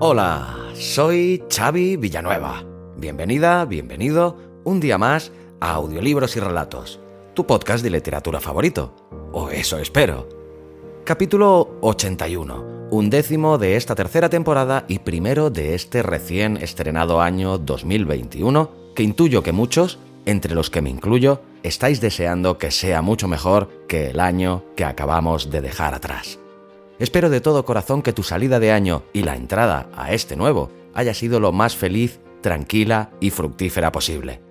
Hola, soy Xavi Villanueva. Bienvenida, bienvenido un día más a Audiolibros y Relatos, tu podcast de literatura favorito. O eso espero. Capítulo 81, un décimo de esta tercera temporada y primero de este recién estrenado año 2021, que intuyo que muchos, entre los que me incluyo, estáis deseando que sea mucho mejor que el año que acabamos de dejar atrás. Espero de todo corazón que tu salida de año y la entrada a este nuevo haya sido lo más feliz, tranquila y fructífera posible.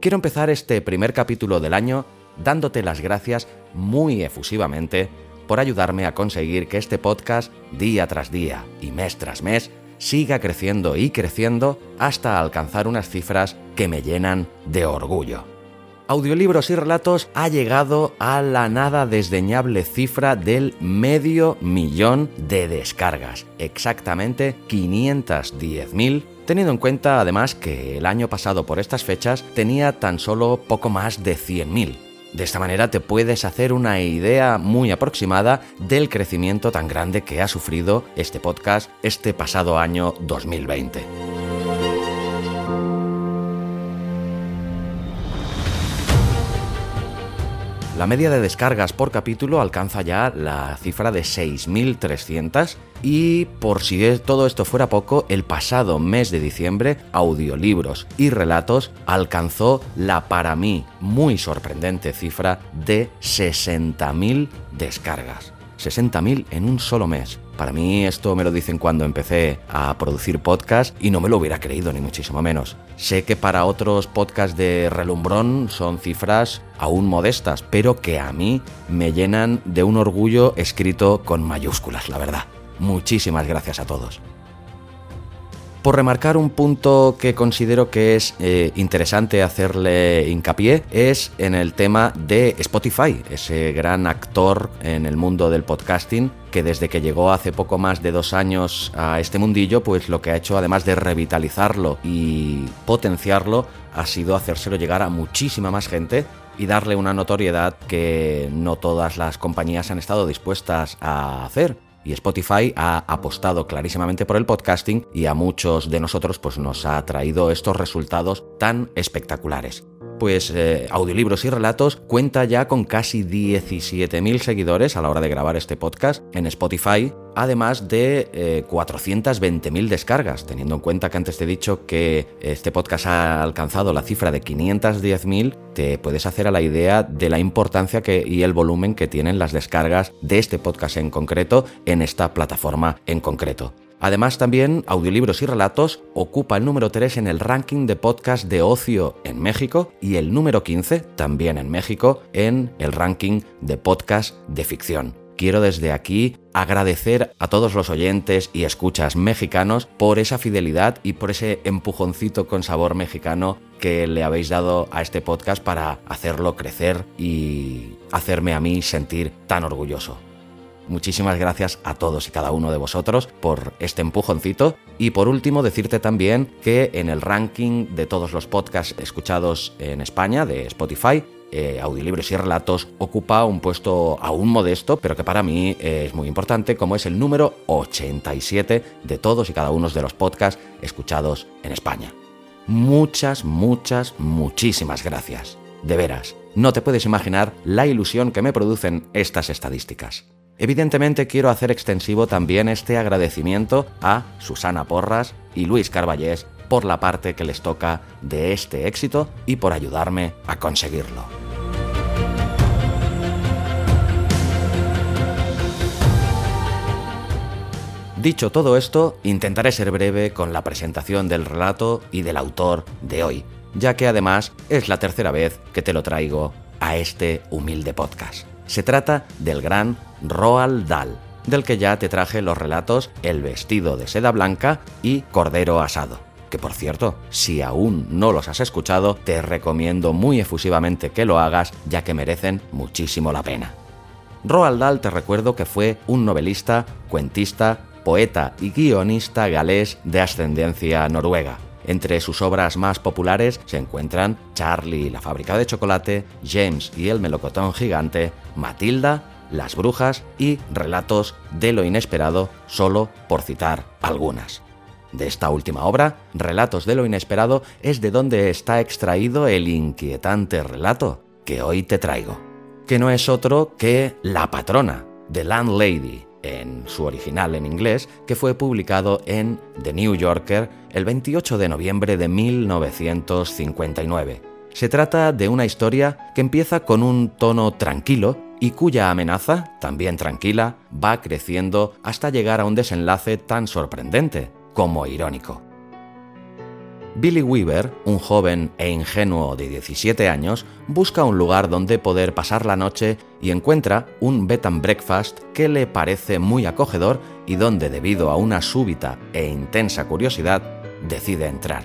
Quiero empezar este primer capítulo del año dándote las gracias muy efusivamente por ayudarme a conseguir que este podcast día tras día y mes tras mes siga creciendo y creciendo hasta alcanzar unas cifras que me llenan de orgullo. Audiolibros y Relatos ha llegado a la nada desdeñable cifra del medio millón de descargas, exactamente 510.000, teniendo en cuenta además que el año pasado por estas fechas tenía tan solo poco más de 100.000. De esta manera te puedes hacer una idea muy aproximada del crecimiento tan grande que ha sufrido este podcast este pasado año 2020. La media de descargas por capítulo alcanza ya la cifra de 6.300 y por si todo esto fuera poco, el pasado mes de diciembre, audiolibros y relatos alcanzó la para mí muy sorprendente cifra de 60.000 descargas. 60.000 en un solo mes. Para mí esto me lo dicen cuando empecé a producir podcast y no me lo hubiera creído ni muchísimo menos. Sé que para otros podcasts de relumbrón son cifras aún modestas, pero que a mí me llenan de un orgullo escrito con mayúsculas, la verdad. Muchísimas gracias a todos por remarcar un punto que considero que es eh, interesante hacerle hincapié, es en el tema de Spotify, ese gran actor en el mundo del podcasting que desde que llegó hace poco más de dos años a este mundillo, pues lo que ha hecho, además de revitalizarlo y potenciarlo, ha sido hacérselo llegar a muchísima más gente y darle una notoriedad que no todas las compañías han estado dispuestas a hacer y Spotify ha apostado clarísimamente por el podcasting y a muchos de nosotros pues nos ha traído estos resultados tan espectaculares. Pues eh, Audiolibros y Relatos cuenta ya con casi 17.000 seguidores a la hora de grabar este podcast en Spotify, además de 420.000 eh, descargas, teniendo en cuenta que antes te he dicho que este podcast ha alcanzado la cifra de 510.000, te puedes hacer a la idea de la importancia que, y el volumen que tienen las descargas de este podcast en concreto en esta plataforma en concreto. Además también Audiolibros y Relatos ocupa el número 3 en el ranking de podcast de ocio en México y el número 15 también en México en el ranking de podcast de ficción. Quiero desde aquí agradecer a todos los oyentes y escuchas mexicanos por esa fidelidad y por ese empujoncito con sabor mexicano que le habéis dado a este podcast para hacerlo crecer y hacerme a mí sentir tan orgulloso. Muchísimas gracias a todos y cada uno de vosotros por este empujoncito. Y por último, decirte también que en el ranking de todos los podcasts escuchados en España de Spotify, eh, Audiolibros y Relatos ocupa un puesto aún modesto, pero que para mí es muy importante, como es el número 87 de todos y cada uno de los podcasts escuchados en España. Muchas, muchas, muchísimas gracias. De veras, no te puedes imaginar la ilusión que me producen estas estadísticas. Evidentemente quiero hacer extensivo también este agradecimiento a Susana Porras y Luis Carballés por la parte que les toca de este éxito y por ayudarme a conseguirlo. Dicho todo esto, intentaré ser breve con la presentación del relato y del autor de hoy, ya que además es la tercera vez que te lo traigo a este humilde podcast. Se trata del gran Roald Dahl, del que ya te traje los relatos El vestido de seda blanca y Cordero asado. Que por cierto, si aún no los has escuchado, te recomiendo muy efusivamente que lo hagas, ya que merecen muchísimo la pena. Roald Dahl te recuerdo que fue un novelista, cuentista, poeta y guionista galés de ascendencia noruega entre sus obras más populares se encuentran Charlie y la fábrica de chocolate, James y el melocotón gigante, Matilda, Las brujas y Relatos de lo inesperado, solo por citar algunas. De esta última obra, Relatos de lo inesperado, es de donde está extraído el inquietante relato que hoy te traigo, que no es otro que La patrona, The Landlady, en su original en inglés, que fue publicado en The New Yorker el 28 de noviembre de 1959. Se trata de una historia que empieza con un tono tranquilo y cuya amenaza, también tranquila, va creciendo hasta llegar a un desenlace tan sorprendente como irónico. Billy Weaver, un joven e ingenuo de 17 años, busca un lugar donde poder pasar la noche y encuentra un bed and breakfast que le parece muy acogedor y donde, debido a una súbita e intensa curiosidad, decide entrar.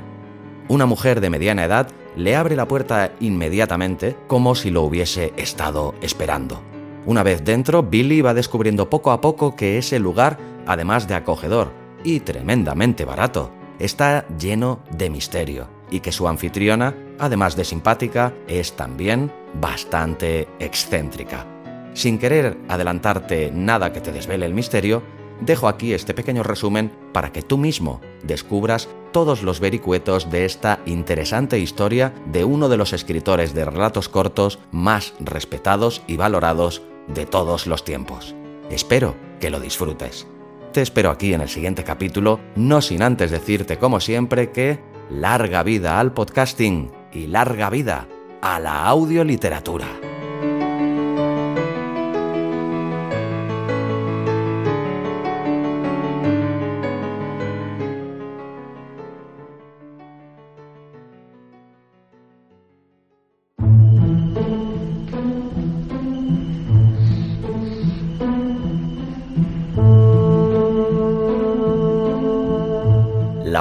Una mujer de mediana edad le abre la puerta inmediatamente como si lo hubiese estado esperando. Una vez dentro, Billy va descubriendo poco a poco que ese lugar, además de acogedor y tremendamente barato, está lleno de misterio y que su anfitriona, además de simpática, es también bastante excéntrica. Sin querer adelantarte nada que te desvele el misterio, dejo aquí este pequeño resumen para que tú mismo descubras todos los vericuetos de esta interesante historia de uno de los escritores de relatos cortos más respetados y valorados de todos los tiempos. Espero que lo disfrutes. Te espero aquí en el siguiente capítulo, no sin antes decirte como siempre que larga vida al podcasting y larga vida a la audioliteratura.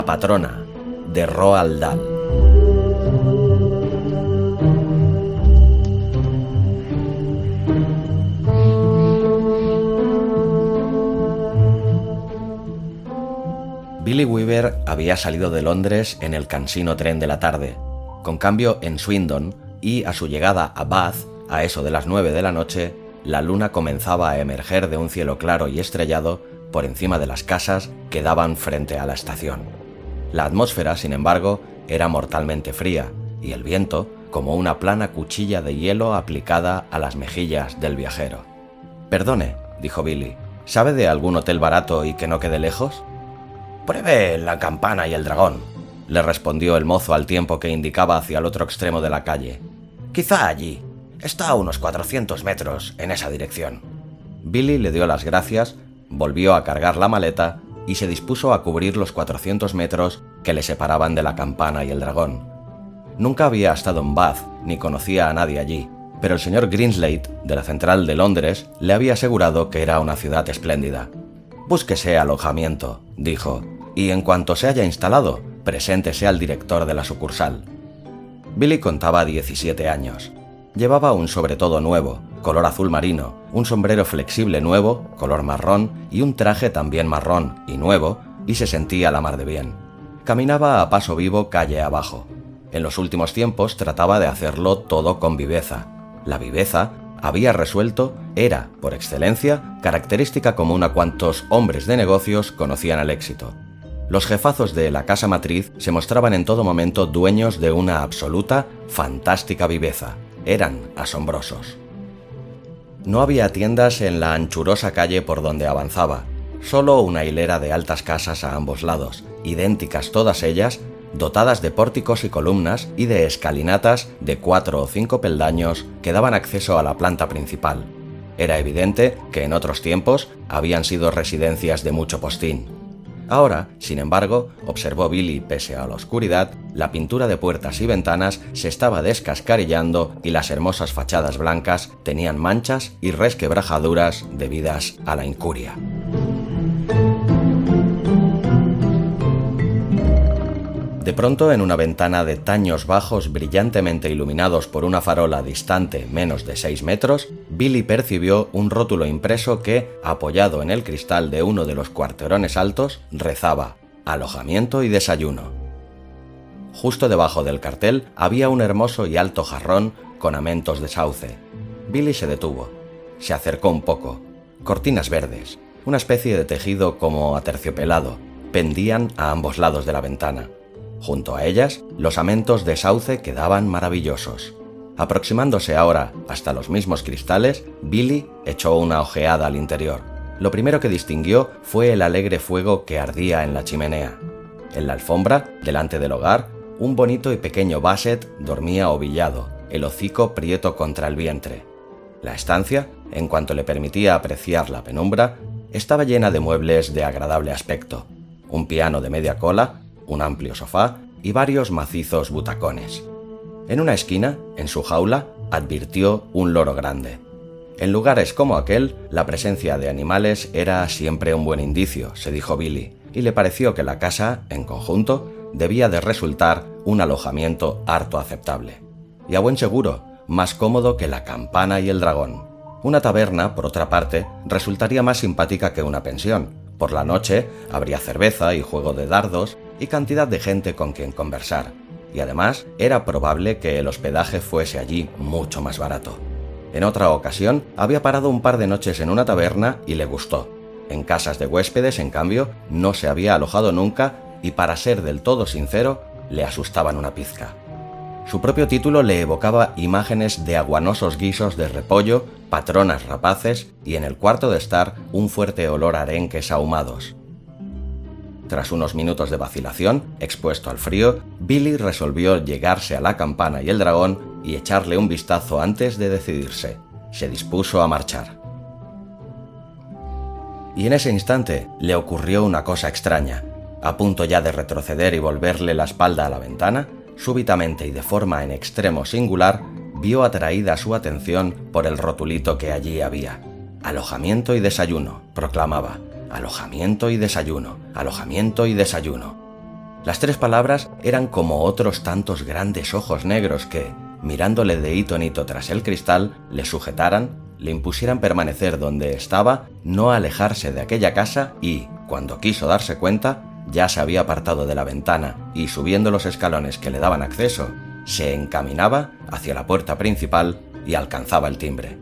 Patrona, de Roald Dahl. Billy Weaver había salido de Londres en el cansino tren de la tarde. Con cambio en Swindon y a su llegada a Bath, a eso de las nueve de la noche, la luna comenzaba a emerger de un cielo claro y estrellado por encima de las casas que daban frente a la estación. La atmósfera, sin embargo, era mortalmente fría, y el viento como una plana cuchilla de hielo aplicada a las mejillas del viajero. Perdone, dijo Billy, ¿sabe de algún hotel barato y que no quede lejos? Pruebe la campana y el dragón, le respondió el mozo al tiempo que indicaba hacia el otro extremo de la calle. Quizá allí. Está a unos 400 metros en esa dirección. Billy le dio las gracias, volvió a cargar la maleta y se dispuso a cubrir los 400 metros que le separaban de la campana y el dragón. Nunca había estado en Bath ni conocía a nadie allí, pero el señor Greenslade, de la central de Londres, le había asegurado que era una ciudad espléndida. Búsquese alojamiento, dijo, y en cuanto se haya instalado, preséntese al director de la sucursal. Billy contaba 17 años. Llevaba un sobretodo nuevo, color azul marino, un sombrero flexible nuevo, color marrón, y un traje también marrón y nuevo, y se sentía la mar de bien. Caminaba a paso vivo calle abajo. En los últimos tiempos trataba de hacerlo todo con viveza. La viveza, había resuelto, era, por excelencia, característica común a cuantos hombres de negocios conocían el éxito. Los jefazos de la casa matriz se mostraban en todo momento dueños de una absoluta, fantástica viveza. Eran asombrosos. No había tiendas en la anchurosa calle por donde avanzaba, solo una hilera de altas casas a ambos lados, idénticas todas ellas, dotadas de pórticos y columnas y de escalinatas de cuatro o cinco peldaños que daban acceso a la planta principal. Era evidente que en otros tiempos habían sido residencias de mucho postín. Ahora, sin embargo, observó Billy, pese a la oscuridad, la pintura de puertas y ventanas se estaba descascarillando y las hermosas fachadas blancas tenían manchas y resquebrajaduras debidas a la incuria. De pronto, en una ventana de taños bajos brillantemente iluminados por una farola distante menos de 6 metros, Billy percibió un rótulo impreso que, apoyado en el cristal de uno de los cuarterones altos, rezaba Alojamiento y desayuno. Justo debajo del cartel había un hermoso y alto jarrón con amentos de sauce. Billy se detuvo. Se acercó un poco. Cortinas verdes, una especie de tejido como aterciopelado, pendían a ambos lados de la ventana. Junto a ellas, los amentos de sauce quedaban maravillosos. Aproximándose ahora hasta los mismos cristales, Billy echó una ojeada al interior. Lo primero que distinguió fue el alegre fuego que ardía en la chimenea. En la alfombra, delante del hogar, un bonito y pequeño Basset dormía ovillado, el hocico prieto contra el vientre. La estancia, en cuanto le permitía apreciar la penumbra, estaba llena de muebles de agradable aspecto. Un piano de media cola, un amplio sofá y varios macizos butacones. En una esquina, en su jaula, advirtió un loro grande. En lugares como aquel, la presencia de animales era siempre un buen indicio, se dijo Billy, y le pareció que la casa, en conjunto, debía de resultar un alojamiento harto aceptable. Y a buen seguro, más cómodo que la campana y el dragón. Una taberna, por otra parte, resultaría más simpática que una pensión. Por la noche habría cerveza y juego de dardos y cantidad de gente con quien conversar, y además era probable que el hospedaje fuese allí mucho más barato. En otra ocasión había parado un par de noches en una taberna y le gustó. En casas de huéspedes, en cambio, no se había alojado nunca y para ser del todo sincero, le asustaban una pizca. Su propio título le evocaba imágenes de aguanosos guisos de repollo, patronas rapaces y en el cuarto de estar un fuerte olor a arenques ahumados. Tras unos minutos de vacilación, expuesto al frío, Billy resolvió llegarse a la campana y el dragón y echarle un vistazo antes de decidirse. Se dispuso a marchar. Y en ese instante le ocurrió una cosa extraña. A punto ya de retroceder y volverle la espalda a la ventana, súbitamente y de forma en extremo singular, vio atraída su atención por el rotulito que allí había. Alojamiento y desayuno, proclamaba alojamiento y desayuno, alojamiento y desayuno. Las tres palabras eran como otros tantos grandes ojos negros que, mirándole de hito en hito tras el cristal, le sujetaran, le impusieran permanecer donde estaba, no alejarse de aquella casa y, cuando quiso darse cuenta, ya se había apartado de la ventana y subiendo los escalones que le daban acceso, se encaminaba hacia la puerta principal y alcanzaba el timbre.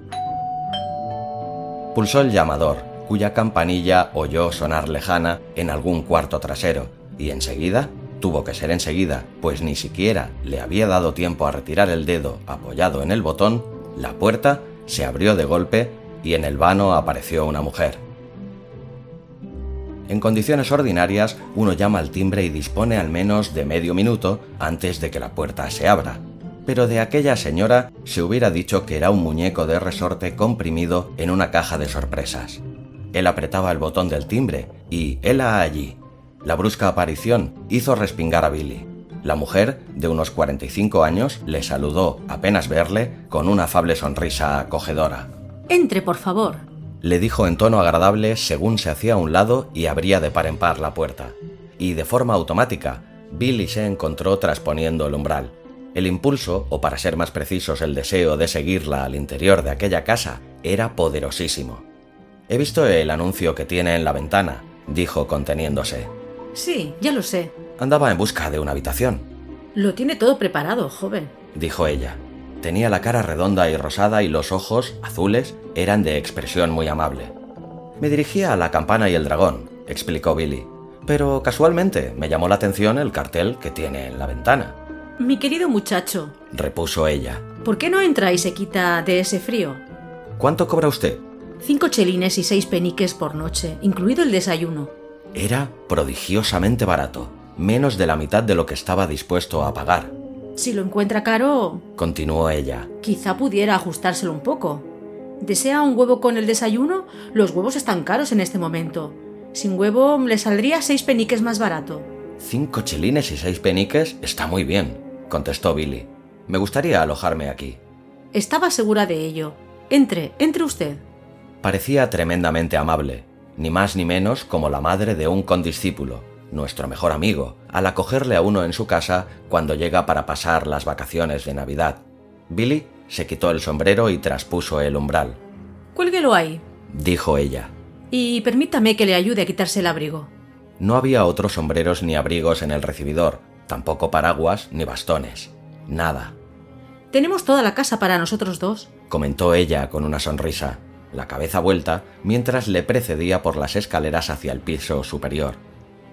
Pulsó el llamador cuya campanilla oyó sonar lejana en algún cuarto trasero, y enseguida, tuvo que ser enseguida, pues ni siquiera le había dado tiempo a retirar el dedo apoyado en el botón, la puerta se abrió de golpe y en el vano apareció una mujer. En condiciones ordinarias, uno llama al timbre y dispone al menos de medio minuto antes de que la puerta se abra. Pero de aquella señora se hubiera dicho que era un muñeco de resorte comprimido en una caja de sorpresas. Él apretaba el botón del timbre y, hela allí. La brusca aparición hizo respingar a Billy. La mujer, de unos 45 años, le saludó, apenas verle, con una afable sonrisa acogedora. Entre, por favor. Le dijo en tono agradable según se hacía a un lado y abría de par en par la puerta. Y de forma automática, Billy se encontró trasponiendo el umbral. El impulso, o para ser más precisos el deseo de seguirla al interior de aquella casa, era poderosísimo. He visto el anuncio que tiene en la ventana, dijo conteniéndose. Sí, ya lo sé. Andaba en busca de una habitación. Lo tiene todo preparado, joven, dijo ella. Tenía la cara redonda y rosada y los ojos, azules, eran de expresión muy amable. Me dirigía a la campana y el dragón, explicó Billy. Pero casualmente me llamó la atención el cartel que tiene en la ventana. Mi querido muchacho, repuso ella. ¿por qué no entra y se quita de ese frío? ¿Cuánto cobra usted? Cinco chelines y seis peniques por noche, incluido el desayuno. Era prodigiosamente barato, menos de la mitad de lo que estaba dispuesto a pagar. Si lo encuentra caro, Continuó ella. quizá pudiera ajustárselo un poco. ¿Desea un huevo con el desayuno? Los huevos están caros en este momento. Sin huevo le saldría seis peniques más barato. Cinco chelines y seis peniques está muy bien, contestó Billy. Me gustaría alojarme aquí. Estaba segura de ello. Entre, entre usted. Parecía tremendamente amable, ni más ni menos como la madre de un condiscípulo, nuestro mejor amigo, al acogerle a uno en su casa cuando llega para pasar las vacaciones de Navidad. Billy se quitó el sombrero y traspuso el umbral. Cuélguelo ahí. Dijo ella. Y permítame que le ayude a quitarse el abrigo. No había otros sombreros ni abrigos en el recibidor, tampoco paraguas ni bastones. Nada, Tenemos toda la casa para nosotros dos. comentó ella con una sonrisa, la cabeza vuelta, mientras le precedía por las escaleras hacia el piso superior.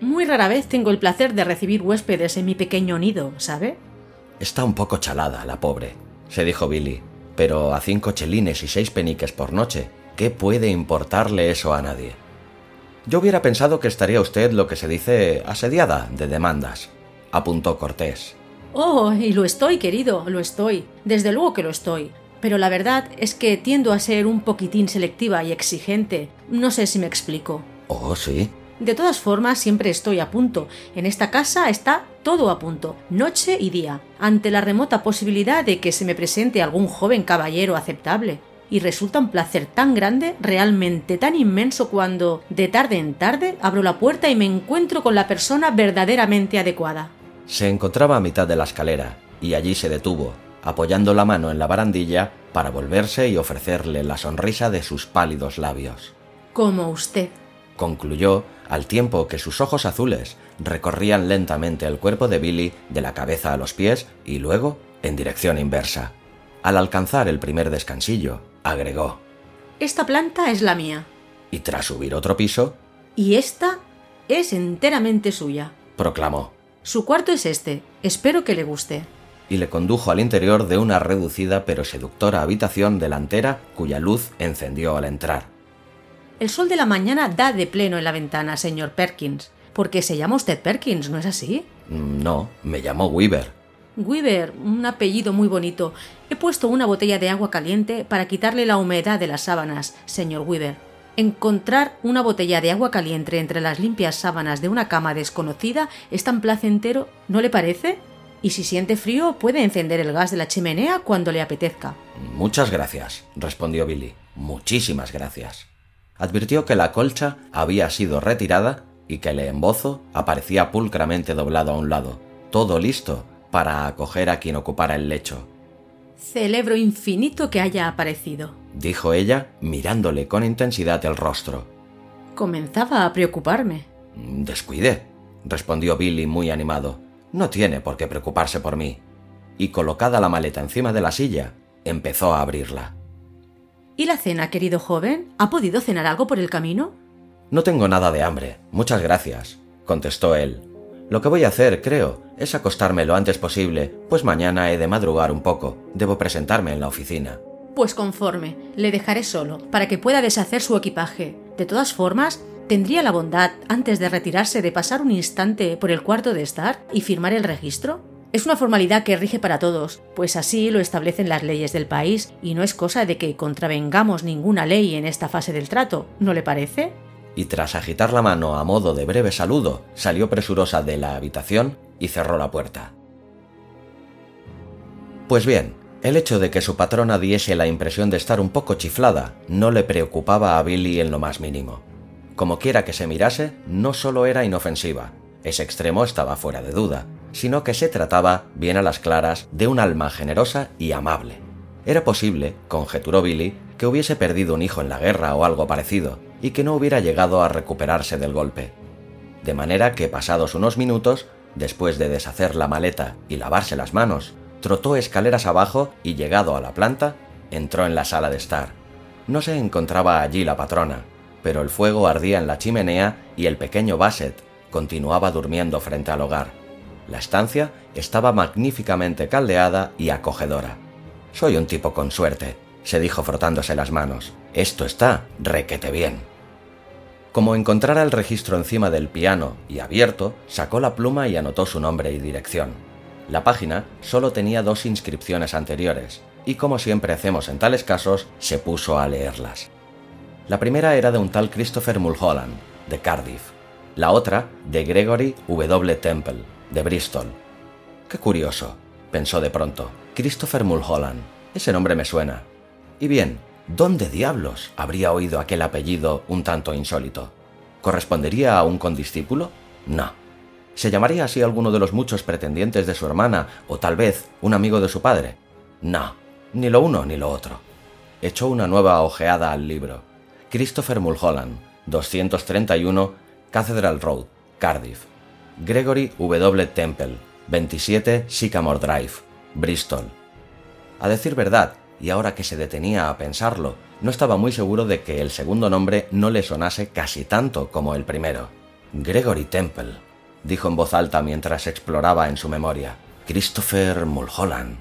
Muy rara vez tengo el placer de recibir huéspedes en mi pequeño nido, ¿sabe? Está un poco chalada, la pobre, se dijo Billy, pero a cinco chelines y seis peniques por noche, ¿qué puede importarle eso a nadie? Yo hubiera pensado que estaría usted lo que se dice asediada de demandas, apuntó Cortés. Oh, y lo estoy, querido, lo estoy. Desde luego que lo estoy. Pero la verdad es que tiendo a ser un poquitín selectiva y exigente. No sé si me explico. Oh, sí. De todas formas, siempre estoy a punto. En esta casa está todo a punto, noche y día, ante la remota posibilidad de que se me presente algún joven caballero aceptable. Y resulta un placer tan grande, realmente tan inmenso cuando, de tarde en tarde, abro la puerta y me encuentro con la persona verdaderamente adecuada. Se encontraba a mitad de la escalera, y allí se detuvo, apoyando la mano en la barandilla para volverse y ofrecerle la sonrisa de sus pálidos labios. Como usted. Concluyó al tiempo que sus ojos azules recorrían lentamente el cuerpo de Billy de la cabeza a los pies y luego en dirección inversa. Al alcanzar el primer descansillo, agregó, Esta planta es la mía. y tras subir otro piso, Y esta es enteramente suya. proclamó, Su cuarto es este. Espero que le guste. Y le condujo al interior de una reducida pero seductora habitación delantera cuya luz encendió al entrar. El sol de la mañana da de pleno en la ventana, señor Perkins. Porque se llama usted Perkins, ¿no es así? "Mm, No, me llamó Weaver. Weaver, un apellido muy bonito. He puesto una botella de agua caliente para quitarle la humedad de las sábanas, señor Weaver. Encontrar una botella de agua caliente entre las limpias sábanas de una cama desconocida es tan placentero, ¿no le parece? Y si siente frío, puede encender el gas de la chimenea cuando le apetezca. Muchas gracias, respondió Billy. Muchísimas gracias. Advirtió que la colcha había sido retirada y que el embozo aparecía pulcramente doblado a un lado, todo listo para acoger a quien ocupara el lecho. Celebro infinito que haya aparecido. Dijo ella, mirándole con intensidad el rostro. Comenzaba a preocuparme. Descuide, respondió Billy muy animado. No tiene por qué preocuparse por mí. Y colocada la maleta encima de la silla, empezó a abrirla. ¿Y la cena, querido joven? ¿Ha podido cenar algo por el camino? No tengo nada de hambre, muchas gracias, contestó él. Lo que voy a hacer, creo, es acostarme lo antes posible, pues mañana he de madrugar un poco. Debo presentarme en la oficina. Pues conforme, le dejaré solo, para que pueda deshacer su equipaje. De todas formas, ¿tendría la bondad, antes de retirarse, de pasar un instante por el cuarto de estar y firmar el registro? Es una formalidad que rige para todos, pues así lo establecen las leyes del país, y no es cosa de que contravengamos ninguna ley en esta fase del trato, ¿no le parece? Y tras agitar la mano a modo de breve saludo, salió presurosa de la habitación y cerró la puerta. Pues bien, el hecho de que su patrona diese la impresión de estar un poco chiflada no le preocupaba a Billy en lo más mínimo. Como quiera que se mirase, no solo era inofensiva, ese extremo estaba fuera de duda, sino que se trataba, bien a las claras, de un alma generosa y amable. Era posible, conjeturó Billy, que hubiese perdido un hijo en la guerra o algo parecido, y que no hubiera llegado a recuperarse del golpe. De manera que pasados unos minutos, después de deshacer la maleta y lavarse las manos, trotó escaleras abajo y llegado a la planta, entró en la sala de estar. No se encontraba allí la patrona, pero el fuego ardía en la chimenea y el pequeño Bassett continuaba durmiendo frente al hogar. La estancia estaba magníficamente caldeada y acogedora. Soy un tipo con suerte, se dijo frotándose las manos. Esto está requete bien. Como encontrara el registro encima del piano y abierto, sacó la pluma y anotó su nombre y dirección. La página solo tenía dos inscripciones anteriores, y como siempre hacemos en tales casos, se puso a leerlas. La primera era de un tal Christopher Mulholland, de Cardiff. La otra, de Gregory W. Temple, de Bristol. Qué curioso, pensó de pronto. Christopher Mulholland. Ese nombre me suena. Y bien, ¿dónde diablos habría oído aquel apellido un tanto insólito? ¿Correspondería a un condiscípulo? No. ¿Se llamaría así alguno de los muchos pretendientes de su hermana o tal vez un amigo de su padre? No, ni lo uno ni lo otro. Echó una nueva ojeada al libro. Christopher Mulholland, 231, Cathedral Road, Cardiff. Gregory W. Temple, 27 Sycamore Drive, Bristol. A decir verdad, y ahora que se detenía a pensarlo, no estaba muy seguro de que el segundo nombre no le sonase casi tanto como el primero. Gregory Temple, dijo en voz alta mientras exploraba en su memoria. Christopher Mulholland.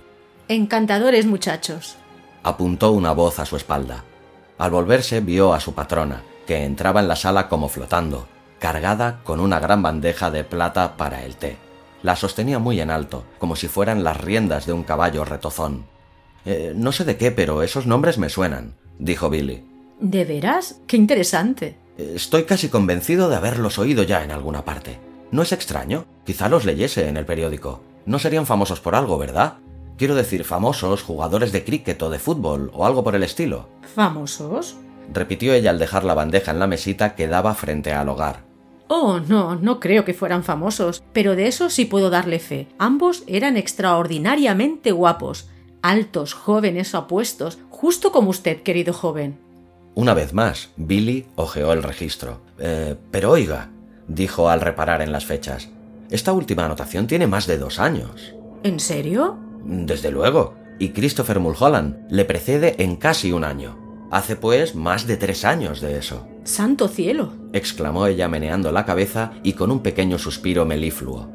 Encantadores muchachos. Apuntó una voz a su espalda. Al volverse vio a su patrona, que entraba en la sala como flotando, cargada con una gran bandeja de plata para el té. La sostenía muy en alto, como si fueran las riendas de un caballo retozón. Eh, no sé de qué, pero esos nombres me suenan, dijo Billy. ¿De veras? Qué interesante. Estoy casi convencido de haberlos oído ya en alguna parte. No es extraño. Quizá los leyese en el periódico. No serían famosos por algo, ¿verdad? Quiero decir, famosos, jugadores de cricket o de fútbol o algo por el estilo. ¿Famosos? repitió ella al dejar la bandeja en la mesita que daba frente al hogar. Oh, no, no creo que fueran famosos, pero de eso sí puedo darle fe. Ambos eran extraordinariamente guapos, altos, jóvenes, apuestos, justo como usted, querido joven. Una vez más, Billy hojeó el registro. Eh, pero oiga, dijo al reparar en las fechas, esta última anotación tiene más de dos años. ¿En serio? Desde luego, y Christopher Mulholland le precede en casi un año. Hace pues más de tres años de eso. ¡Santo cielo! exclamó ella meneando la cabeza y con un pequeño suspiro melifluo.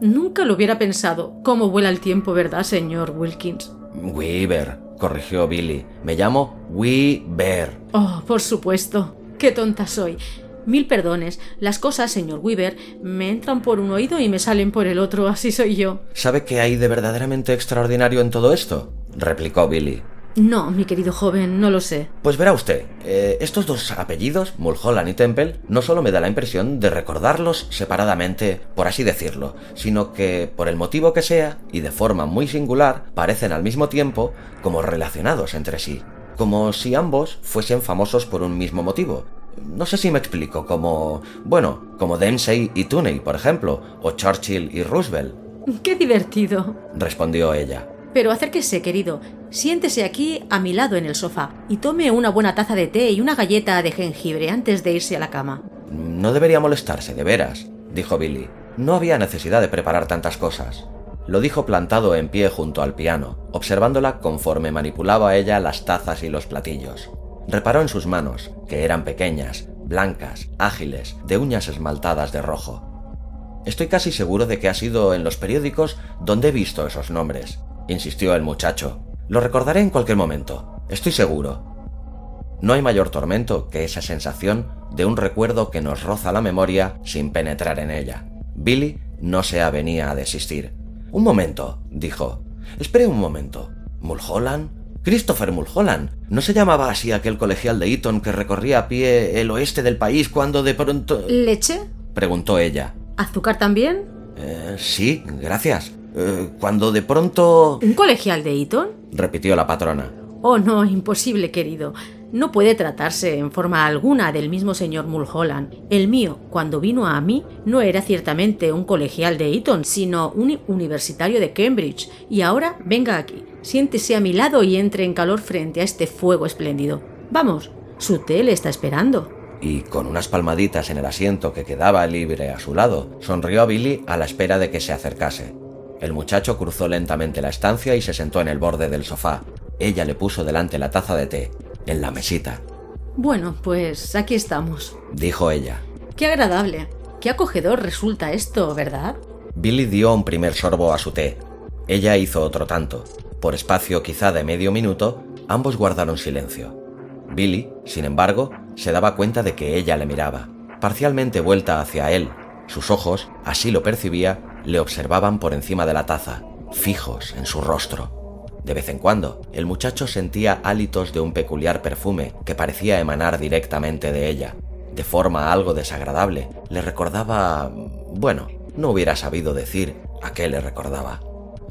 Nunca lo hubiera pensado. ¿Cómo vuela el tiempo, verdad, señor Wilkins? Weaver, corrigió Billy. Me llamo Weaver. Oh, por supuesto. Qué tonta soy. Mil perdones. Las cosas, señor Weaver, me entran por un oído y me salen por el otro. Así soy yo. ¿Sabe qué hay de verdaderamente extraordinario en todo esto? replicó Billy. No, mi querido joven, no lo sé. Pues verá usted, eh, estos dos apellidos, Mulholland y Temple, no solo me da la impresión de recordarlos separadamente, por así decirlo, sino que, por el motivo que sea, y de forma muy singular, parecen al mismo tiempo como relacionados entre sí, como si ambos fuesen famosos por un mismo motivo. No sé si me explico, como, bueno, como Dempsey y Tunney, por ejemplo, o Churchill y Roosevelt. ¡Qué divertido! respondió ella. Pero acérquese, querido. Siéntese aquí a mi lado en el sofá y tome una buena taza de té y una galleta de jengibre antes de irse a la cama. No debería molestarse, de veras, dijo Billy. No había necesidad de preparar tantas cosas. Lo dijo plantado en pie junto al piano, observándola conforme manipulaba ella las tazas y los platillos. Reparó en sus manos, que eran pequeñas, blancas, ágiles, de uñas esmaltadas de rojo. Estoy casi seguro de que ha sido en los periódicos donde he visto esos nombres insistió el muchacho. Lo recordaré en cualquier momento, estoy seguro. No hay mayor tormento que esa sensación de un recuerdo que nos roza la memoria sin penetrar en ella. Billy no se avenía a desistir. Un momento, dijo. Espere un momento. ¿Mulholland? Christopher Mulholland. ¿No se llamaba así aquel colegial de Eton que recorría a pie el oeste del país cuando de pronto... ¿Leche? preguntó ella. ¿Azúcar también? Eh, sí, gracias. Eh, cuando de pronto... ¿Un colegial de Eton? repitió la patrona. Oh, no, imposible, querido. No puede tratarse en forma alguna del mismo señor Mulholland. El mío, cuando vino a mí, no era ciertamente un colegial de Eton, sino un universitario de Cambridge. Y ahora venga aquí, siéntese a mi lado y entre en calor frente a este fuego espléndido. Vamos, su té le está esperando. Y con unas palmaditas en el asiento que quedaba libre a su lado, sonrió a Billy a la espera de que se acercase. El muchacho cruzó lentamente la estancia y se sentó en el borde del sofá. Ella le puso delante la taza de té, en la mesita. Bueno, pues aquí estamos, dijo ella. Qué agradable. Qué acogedor resulta esto, ¿verdad? Billy dio un primer sorbo a su té. Ella hizo otro tanto. Por espacio quizá de medio minuto, ambos guardaron silencio. Billy, sin embargo, se daba cuenta de que ella le miraba, parcialmente vuelta hacia él. Sus ojos, así lo percibía, le observaban por encima de la taza, fijos en su rostro. De vez en cuando, el muchacho sentía hálitos de un peculiar perfume que parecía emanar directamente de ella. De forma algo desagradable, le recordaba... bueno, no hubiera sabido decir a qué le recordaba.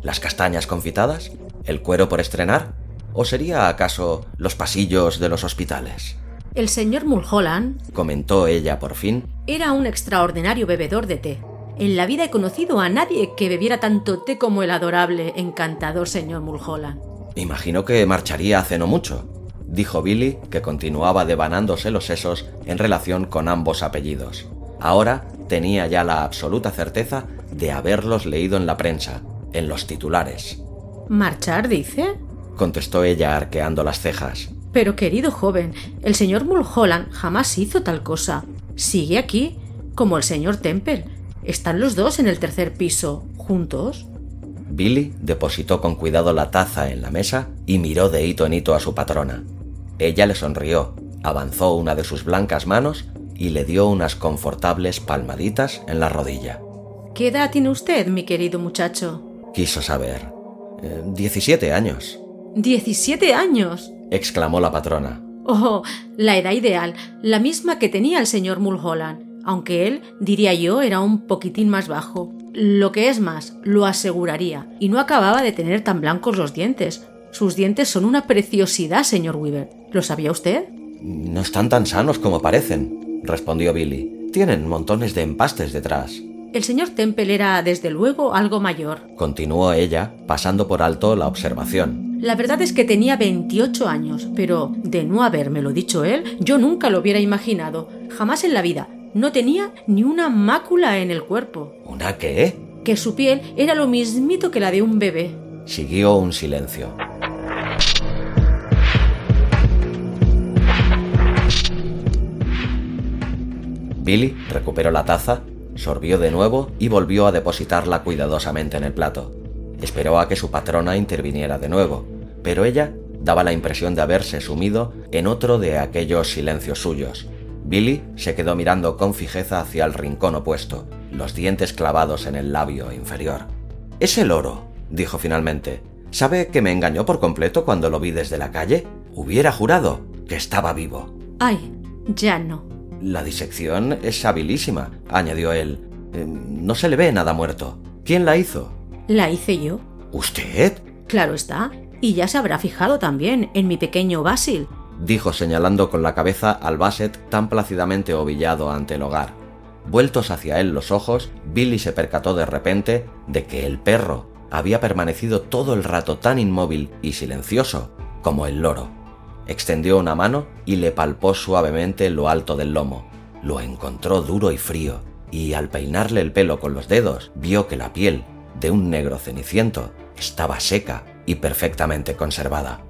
¿Las castañas confitadas? ¿El cuero por estrenar? ¿O sería acaso los pasillos de los hospitales? El señor Mulholland, comentó ella por fin, era un extraordinario bebedor de té. En la vida he conocido a nadie que bebiera tanto té como el adorable, encantador señor Mulholland. Imagino que marcharía hace no mucho, dijo Billy, que continuaba devanándose los sesos en relación con ambos apellidos. Ahora tenía ya la absoluta certeza de haberlos leído en la prensa, en los titulares. ¿Marchar, dice? contestó ella arqueando las cejas. Pero querido joven, el señor Mulholland jamás hizo tal cosa. Sigue aquí, como el señor Temple. Están los dos en el tercer piso, juntos. Billy depositó con cuidado la taza en la mesa y miró de hito en hito a su patrona. Ella le sonrió, avanzó una de sus blancas manos y le dio unas confortables palmaditas en la rodilla. ¿Qué edad tiene usted, mi querido muchacho? Quiso saber. Eh, diecisiete años. ¿Diecisiete años? exclamó la patrona. Oh, la edad ideal, la misma que tenía el señor Mulholland, aunque él, diría yo, era un poquitín más bajo. Lo que es más, lo aseguraría, y no acababa de tener tan blancos los dientes. Sus dientes son una preciosidad, señor Weaver. ¿Lo sabía usted? No están tan sanos como parecen, respondió Billy. Tienen montones de empastes detrás. El señor Temple era, desde luego, algo mayor. Continuó ella, pasando por alto la observación. La verdad es que tenía 28 años, pero de no habérmelo dicho él, yo nunca lo hubiera imaginado. Jamás en la vida. No tenía ni una mácula en el cuerpo. ¿Una qué? Que su piel era lo mismito que la de un bebé. Siguió un silencio. Billy recuperó la taza, sorbió de nuevo y volvió a depositarla cuidadosamente en el plato. Esperó a que su patrona interviniera de nuevo, pero ella daba la impresión de haberse sumido en otro de aquellos silencios suyos. Billy se quedó mirando con fijeza hacia el rincón opuesto, los dientes clavados en el labio inferior. Es el oro, dijo finalmente. ¿Sabe que me engañó por completo cuando lo vi desde la calle? Hubiera jurado que estaba vivo. Ay, ya no. La disección es habilísima, añadió él. Eh, no se le ve nada muerto. ¿Quién la hizo? La hice yo. ¿Usted? Claro está. Y ya se habrá fijado también en mi pequeño Basil. Dijo señalando con la cabeza al Basset tan plácidamente ovillado ante el hogar. Vueltos hacia él los ojos, Billy se percató de repente de que el perro había permanecido todo el rato tan inmóvil y silencioso como el loro extendió una mano y le palpó suavemente lo alto del lomo. Lo encontró duro y frío, y al peinarle el pelo con los dedos, vio que la piel, de un negro ceniciento, estaba seca y perfectamente conservada.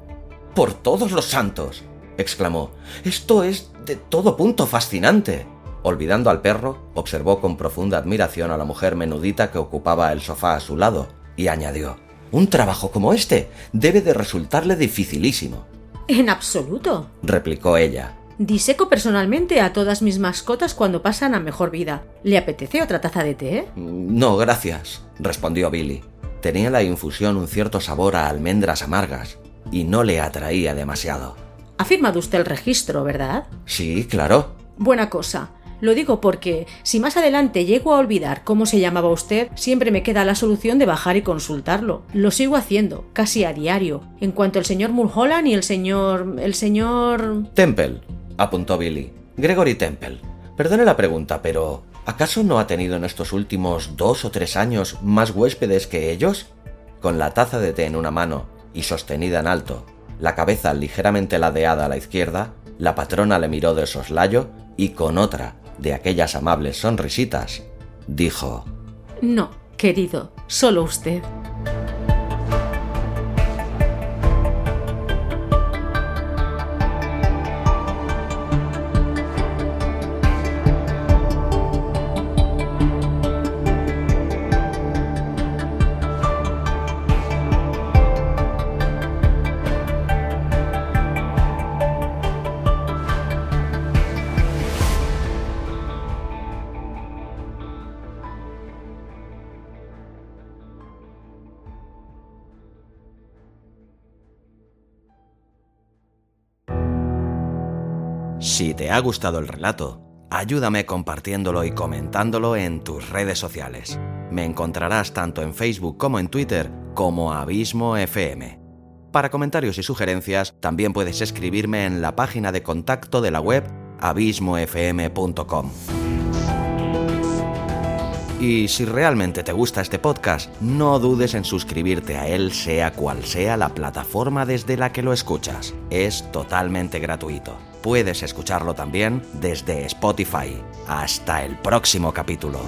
¡Por todos los santos! Exclamó. Esto es de todo punto fascinante. Olvidando al perro, observó con profunda admiración a la mujer menudita que ocupaba el sofá a su lado, y añadió Un trabajo como este debe de resultarle dificilísimo. En absoluto, replicó ella. Diseco personalmente a todas mis mascotas cuando pasan a mejor vida. ¿Le apetece otra taza de té? No, gracias, respondió Billy. Tenía la infusión un cierto sabor a almendras amargas y no le atraía demasiado. Ha firmado usted el registro, ¿verdad? Sí, claro. Buena cosa. Lo digo porque si más adelante llego a olvidar cómo se llamaba usted, siempre me queda la solución de bajar y consultarlo. Lo sigo haciendo, casi a diario. En cuanto el señor Mulholland y el señor... el señor... Temple, apuntó Billy. Gregory Temple. Perdone la pregunta, pero ¿acaso no ha tenido en estos últimos dos o tres años más huéspedes que ellos? Con la taza de té en una mano y sostenida en alto, la cabeza ligeramente ladeada a la izquierda, la patrona le miró de soslayo y con otra de aquellas amables sonrisitas, dijo No, querido, solo usted. Si te ha gustado el relato, ayúdame compartiéndolo y comentándolo en tus redes sociales. Me encontrarás tanto en Facebook como en Twitter como Abismo FM. Para comentarios y sugerencias, también puedes escribirme en la página de contacto de la web abismofm.com. Y si realmente te gusta este podcast, no dudes en suscribirte a él sea cual sea la plataforma desde la que lo escuchas. Es totalmente gratuito. Puedes escucharlo también desde Spotify. Hasta el próximo capítulo.